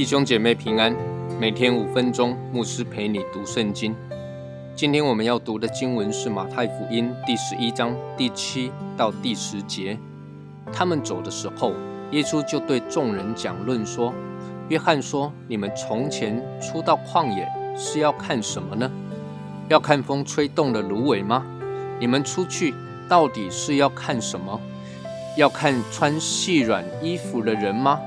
弟兄姐妹平安，每天五分钟，牧师陪你读圣经。今天我们要读的经文是马太福音第十一章第七到第十节。他们走的时候，耶稣就对众人讲论说：“约翰说，你们从前出到旷野是要看什么呢？要看风吹动的芦苇吗？你们出去到底是要看什么？要看穿细软衣服的人吗？”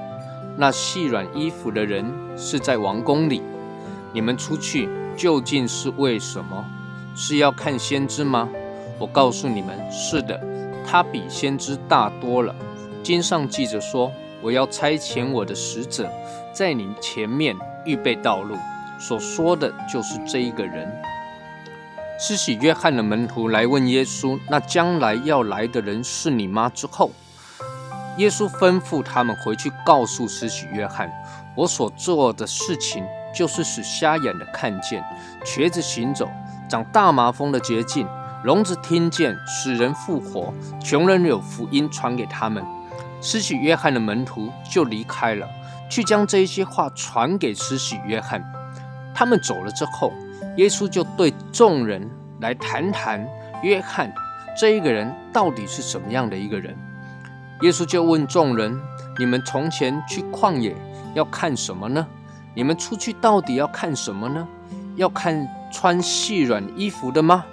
那细软衣服的人是在王宫里，你们出去究竟是为什么？是要看先知吗？我告诉你们，是的，他比先知大多了。经上记着说：“我要差遣我的使者，在你前面预备道路。”所说的就是这一个人。施洗约翰的门徒来问耶稣：“那将来要来的人是你吗？”之后。耶稣吩咐他们回去告诉施洗约翰：“我所做的事情，就是使瞎眼的看见，瘸子行走，长大麻风的捷径，聋子听见，使人复活，穷人有福音传给他们。”施洗约翰的门徒就离开了，去将这些话传给施洗约翰。他们走了之后，耶稣就对众人来谈谈约翰这一个人到底是什么样的一个人。耶稣就问众人：“你们从前去旷野要看什么呢？你们出去到底要看什么呢？要看穿细软衣服的吗？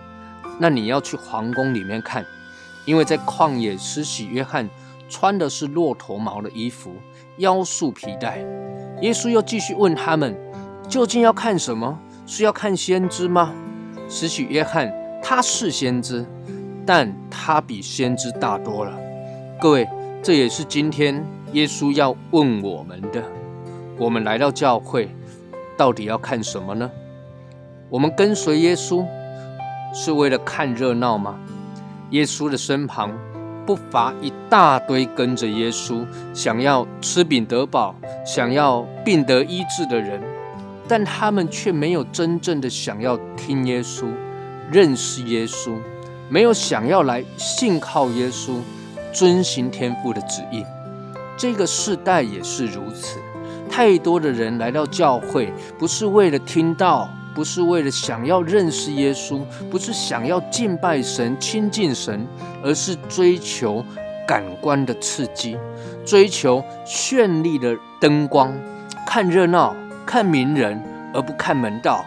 那你要去皇宫里面看，因为在旷野施洗约翰穿的是骆驼毛的衣服，腰束皮带。”耶稣又继续问他们：“究竟要看什么？是要看先知吗？施洗约翰他是先知，但他比先知大多了。各位。”这也是今天耶稣要问我们的：我们来到教会，到底要看什么呢？我们跟随耶稣是为了看热闹吗？耶稣的身旁不乏一大堆跟着耶稣、想要吃饼得饱、想要病得医治的人，但他们却没有真正的想要听耶稣、认识耶稣，没有想要来信靠耶稣。遵行天父的旨意，这个世代也是如此。太多的人来到教会，不是为了听到，不是为了想要认识耶稣，不是想要敬拜神、亲近神，而是追求感官的刺激，追求绚丽的灯光，看热闹、看名人，而不看门道。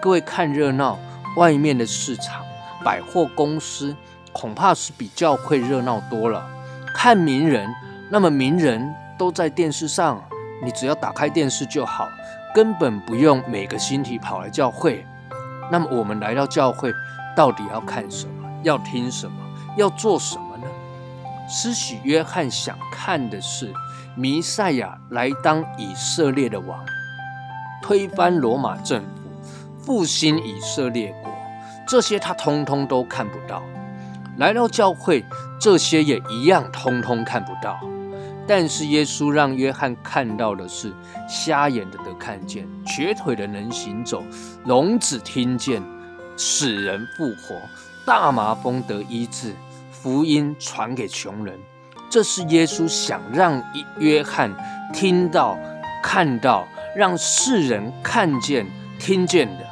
各位看热闹，外面的市场、百货公司。恐怕是比教会热闹多了。看名人，那么名人都在电视上，你只要打开电视就好，根本不用每个星期跑来教会。那么我们来到教会，到底要看什么？要听什么？要做什么呢？施洗约翰想看的是弥赛亚来当以色列的王，推翻罗马政府，复兴以色列国。这些他通通都看不到。来到教会，这些也一样，通通看不到。但是耶稣让约翰看到的是：瞎眼的得看见，瘸腿的能行走，聋子听见，使人复活，大麻风得医治，福音传给穷人。这是耶稣想让约翰听到、看到，让世人看见、听见的。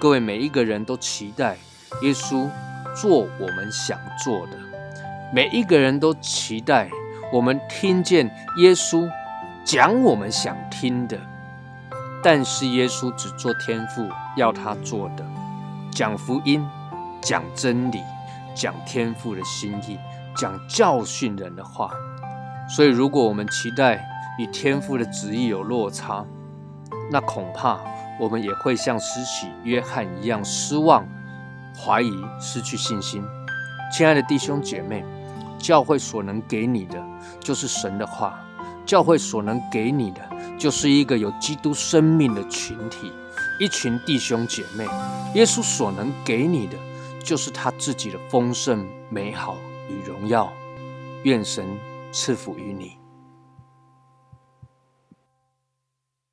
各位每一个人都期待耶稣。做我们想做的，每一个人都期待我们听见耶稣讲我们想听的。但是耶稣只做天父要他做的，讲福音，讲真理，讲天父的心意，讲教训人的话。所以，如果我们期待与天父的旨意有落差，那恐怕我们也会像施洗约翰一样失望。怀疑，失去信心。亲爱的弟兄姐妹，教会所能给你的就是神的话；教会所能给你的就是一个有基督生命的群体，一群弟兄姐妹。耶稣所能给你的就是他自己的丰盛、美好与荣耀。愿神赐福于你。